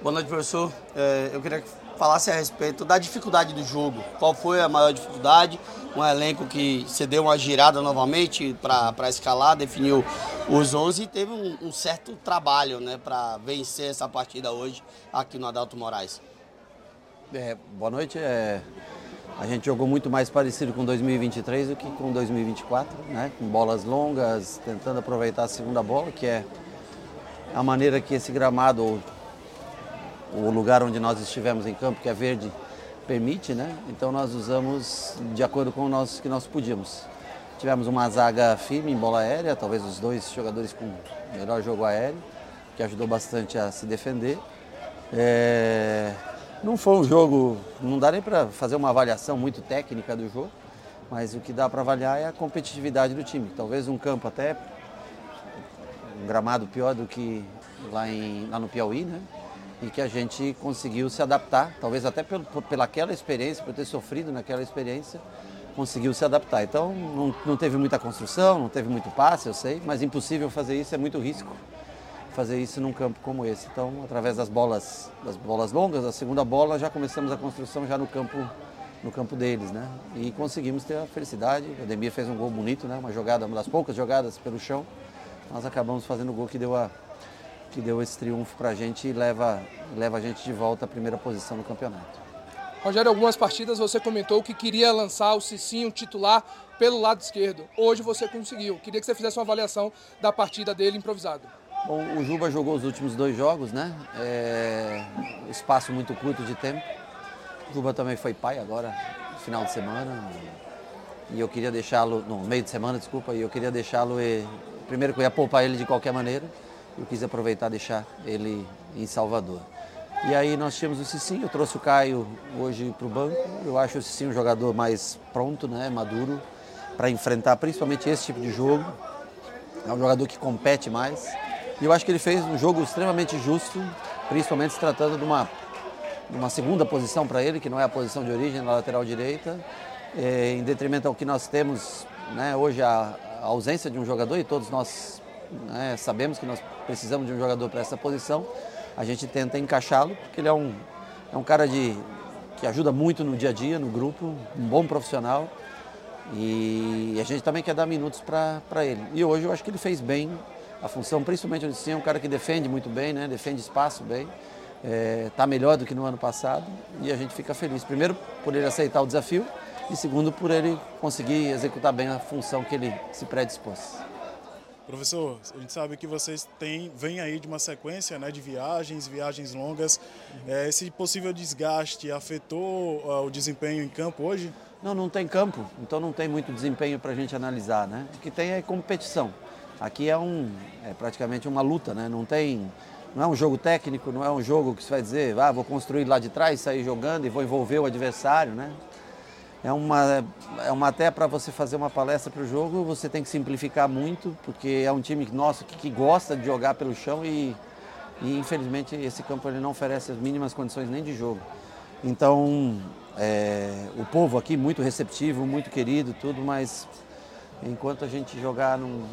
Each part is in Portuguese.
Boa noite, professor. É, eu queria que falasse a respeito da dificuldade do jogo. Qual foi a maior dificuldade? Um elenco que cedeu uma girada novamente para escalar, definiu os 11 e teve um, um certo trabalho né, para vencer essa partida hoje aqui no Adalto Moraes. É, boa noite. É, a gente jogou muito mais parecido com 2023 do que com 2024, né? com bolas longas, tentando aproveitar a segunda bola, que é a maneira que esse gramado, o lugar onde nós estivemos em campo, que é verde, permite, né? Então nós usamos de acordo com o que nós podíamos. Tivemos uma zaga firme em bola aérea, talvez os dois jogadores com melhor jogo aéreo, que ajudou bastante a se defender. É... Não foi um jogo, não dá nem para fazer uma avaliação muito técnica do jogo, mas o que dá para avaliar é a competitividade do time. Talvez um campo até um gramado pior do que lá, em, lá no Piauí, né? E que a gente conseguiu se adaptar, talvez até pelo, pelaquela experiência, por ter sofrido naquela experiência, conseguiu se adaptar. Então não, não teve muita construção, não teve muito passe, eu sei, mas impossível fazer isso, é muito risco fazer isso num campo como esse. Então, através das bolas, das bolas longas, a segunda bola, já começamos a construção já no campo, no campo deles, né? E conseguimos ter a felicidade. O Ademir fez um gol bonito, né? Uma jogada, uma das poucas jogadas pelo chão. Nós acabamos fazendo o gol que deu a que deu esse triunfo para a gente e leva, leva a gente de volta à primeira posição no campeonato. Rogério, algumas partidas você comentou que queria lançar o Cicinho titular pelo lado esquerdo. Hoje você conseguiu. Queria que você fizesse uma avaliação da partida dele improvisado. Bom, o Juba jogou os últimos dois jogos, né? É, espaço muito curto de tempo. O Juba também foi pai agora, final de semana. E eu queria deixá-lo, no meio de semana, desculpa, e eu queria deixá-lo. Primeiro que eu ia poupar ele de qualquer maneira. Eu quis aproveitar e deixar ele em Salvador. E aí nós tínhamos o Cicinho, eu trouxe o Caio hoje para o banco. Eu acho o Cicinho um jogador mais pronto, né, maduro, para enfrentar principalmente esse tipo de jogo. É um jogador que compete mais. E eu acho que ele fez um jogo extremamente justo, principalmente se tratando de uma, de uma segunda posição para ele, que não é a posição de origem na lateral direita, é, em detrimento ao que nós temos né, hoje, a, a, ausência de um jogador, e todos nós né, sabemos que nós precisamos de um jogador para essa posição. A gente tenta encaixá-lo, porque ele é um, é um cara de, que ajuda muito no dia a dia, no grupo, um bom profissional. E a gente também quer dar minutos para ele. E hoje eu acho que ele fez bem a função, principalmente o Sim, é um cara que defende muito bem, né? defende espaço bem, está é, tá melhor do que no ano passado e a gente fica feliz. Primeiro, por ele aceitar o desafio e segundo, por ele conseguir executar bem a função que ele se predispôs. Professor, a gente sabe que vocês têm, vêm aí de uma sequência né, de viagens, viagens longas. Uhum. É, esse possível desgaste afetou uh, o desempenho em campo hoje? Não, não tem campo, então não tem muito desempenho para a gente analisar. Né? O que tem é competição. Aqui é, um, é praticamente uma luta, né? Não tem, não é um jogo técnico, não é um jogo que você vai dizer, ah, vou construir lá de trás, sair jogando e vou envolver o adversário, né? É uma, é uma até para você fazer uma palestra para o jogo, você tem que simplificar muito, porque é um time nosso que, que gosta de jogar pelo chão e, e infelizmente esse campo ele não oferece as mínimas condições nem de jogo. Então, é, o povo aqui muito receptivo, muito querido, tudo, mas enquanto a gente jogar num,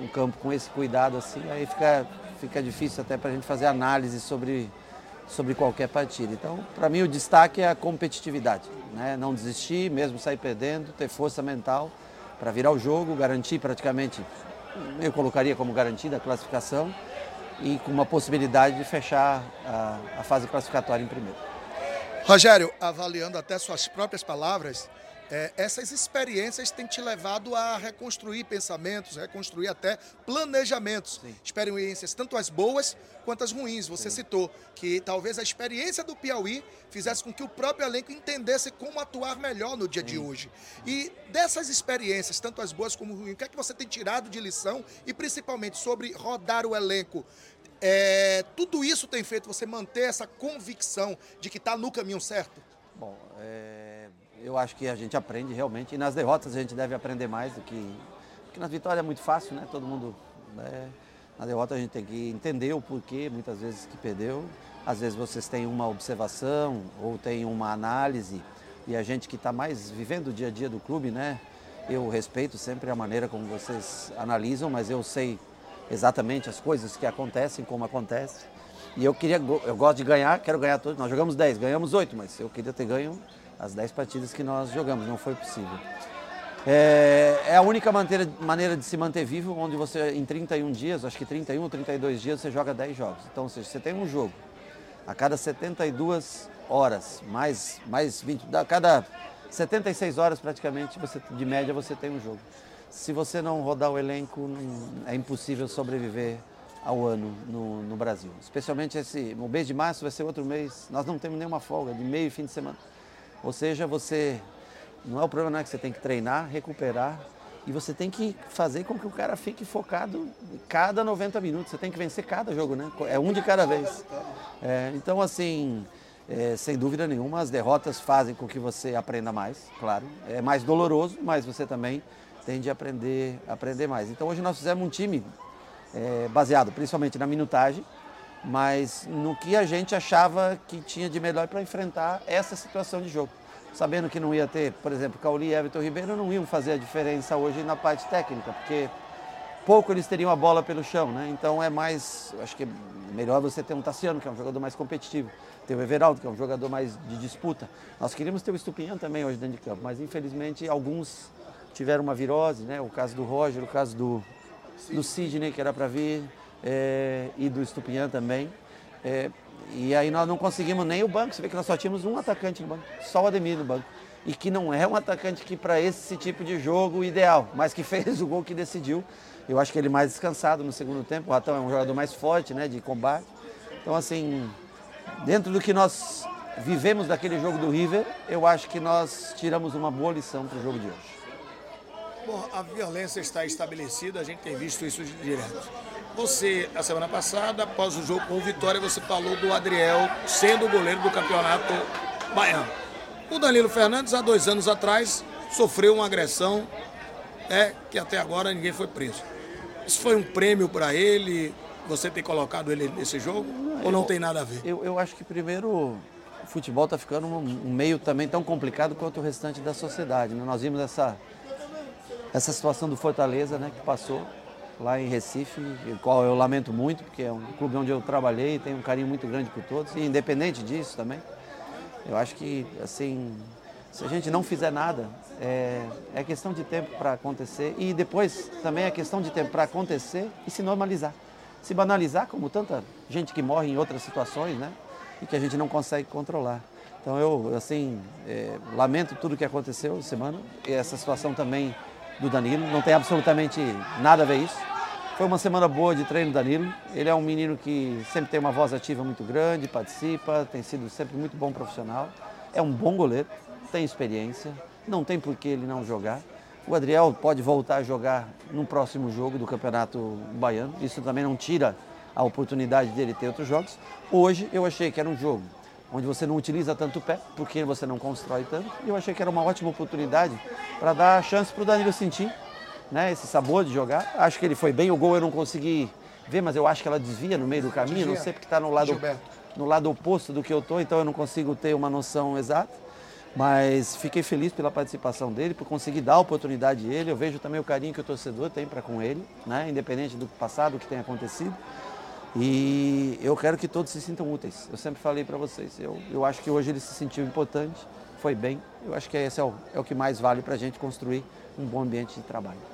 um campo com esse cuidado assim, aí fica, fica difícil até para a gente fazer análise sobre, sobre qualquer partida. Então, para mim, o destaque é a competitividade. Né? Não desistir, mesmo sair perdendo, ter força mental para virar o jogo, garantir praticamente, eu colocaria como garantida a classificação e com uma possibilidade de fechar a, a fase classificatória em primeiro. Rogério, avaliando até suas próprias palavras, é, essas experiências têm te levado a reconstruir pensamentos, reconstruir até planejamentos. Sim. Experiências, tanto as boas quanto as ruins. Você Sim. citou que talvez a experiência do Piauí fizesse com que o próprio elenco entendesse como atuar melhor no dia Sim. de hoje. E dessas experiências, tanto as boas como as ruins, o que é que você tem tirado de lição e principalmente sobre rodar o elenco? É, tudo isso tem feito você manter essa convicção de que está no caminho certo? Bom, é eu acho que a gente aprende realmente. E nas derrotas a gente deve aprender mais do que. Porque nas vitórias é muito fácil, né? Todo mundo. Né? Na derrota a gente tem que entender o porquê, muitas vezes, que perdeu. Às vezes vocês têm uma observação ou têm uma análise. E a gente que está mais vivendo o dia a dia do clube, né? Eu respeito sempre a maneira como vocês analisam, mas eu sei exatamente as coisas que acontecem, como acontece. E eu queria, eu gosto de ganhar, quero ganhar todos. Nós jogamos 10, ganhamos 8, mas eu queria ter ganho as 10 partidas que nós jogamos, não foi possível. É, é a única maneira, maneira de se manter vivo, onde você, em 31 dias, acho que 31 ou 32 dias, você joga 10 jogos. Então, seja, você tem um jogo a cada 72 horas, mais, mais 20, a cada 76 horas praticamente, você, de média, você tem um jogo. Se você não rodar o elenco, é impossível sobreviver ao ano no, no, Brasil. Especialmente esse, o mês de março vai ser outro mês, nós não temos nenhuma folga, de meio e fim de semana. Ou seja, você não é o problema não é que você tem que treinar, recuperar e você tem que fazer com que o cara fique focado cada 90 minutos. Você tem que vencer cada jogo, né? É um de cada vez. É, então, assim, é, sem dúvida nenhuma, as derrotas fazem com que você aprenda mais, claro. É mais doloroso, mas você também tende a aprender, aprender mais. Então, hoje nós fizemos um time é, baseado principalmente na minutagem, mas no que a gente achava que tinha de melhor para enfrentar essa situação de jogo sabendo que não ia ter, por exemplo, Cauli e Everton Ribeiro não iam fazer a diferença hoje na parte técnica, porque pouco eles teriam a bola pelo chão, né? Então é mais, acho que é melhor você ter um Tassiano, que é um jogador mais competitivo, ter o Everaldo, que é um jogador mais de disputa. Nós queríamos ter o Estupinhão também hoje dentro de campo, mas infelizmente alguns tiveram uma virose, né? O caso do Roger, o caso do, do Sidney, que era para vir, é, e do Estupinhão também. É, e aí nós não conseguimos nem o banco. Você vê que nós só tínhamos um atacante no banco, só o Ademir no banco. E que não é um atacante que para esse tipo de jogo ideal, mas que fez o gol que decidiu. Eu acho que ele mais descansado no segundo tempo. O Ratão é um jogador mais forte, né, de combate. Então assim, dentro do que nós vivemos daquele jogo do River, eu acho que nós tiramos uma boa lição para o jogo de hoje. Bom, a violência está estabelecida, a gente tem visto isso direto. Você, a semana passada, após o jogo com o Vitória, você falou do Adriel sendo o goleiro do campeonato baiano. O Danilo Fernandes, há dois anos atrás, sofreu uma agressão é, que até agora ninguém foi preso. Isso foi um prêmio para ele? Você ter colocado ele nesse jogo? ou não tem nada a ver? Eu, eu acho que primeiro o futebol está ficando um, um, meio também tão complicado quanto o restante da sociedade. Né? Nós vimos essa, essa situação do Fortaleza né, que passou lá em Recife, o qual eu lamento muito, porque é um clube onde eu trabalhei e tenho um carinho muito grande por todos, e independente disso também, eu acho que, assim, se a gente não fizer nada, é, é questão de tempo para acontecer, e depois também é questão de tempo para acontecer e se normalizar. Se banalizar, como tanta gente que morre em outras situações, né, e que a gente não consegue controlar. Então eu, assim, é, lamento tudo o que aconteceu semana, e essa situação também do Danilo, não tem absolutamente nada a ver isso. Foi uma semana boa de treino do Danilo. Ele é um menino que sempre tem uma voz ativa muito grande, participa, tem sido sempre muito bom profissional. É um bom goleiro, tem experiência, não tem por que ele não jogar. O Adriel pode voltar a jogar no próximo jogo do Campeonato Baiano. Isso também não tira a oportunidade dele ter outros jogos. Hoje eu achei que era um jogo onde você não utiliza tanto o pé, porque você não constrói tanto. E eu achei que era uma ótima oportunidade para dar a chance para o Danilo sentir né, esse sabor de jogar. Acho que ele foi bem, o gol eu não consegui ver, mas eu acho que ela desvia no meio do caminho, não sei porque está no lado, no lado oposto do que eu estou, então eu não consigo ter uma noção exata. Mas fiquei feliz pela participação dele, por conseguir dar a oportunidade a ele. Eu vejo também o carinho que o torcedor tem para com ele, né? independente do passado, que tenha acontecido. E eu quero que todos se sintam úteis. Eu sempre falei para vocês. Eu, eu acho que hoje ele se sentiu importante, foi bem. Eu acho que esse é o, é o que mais vale para a gente construir um bom ambiente de trabalho.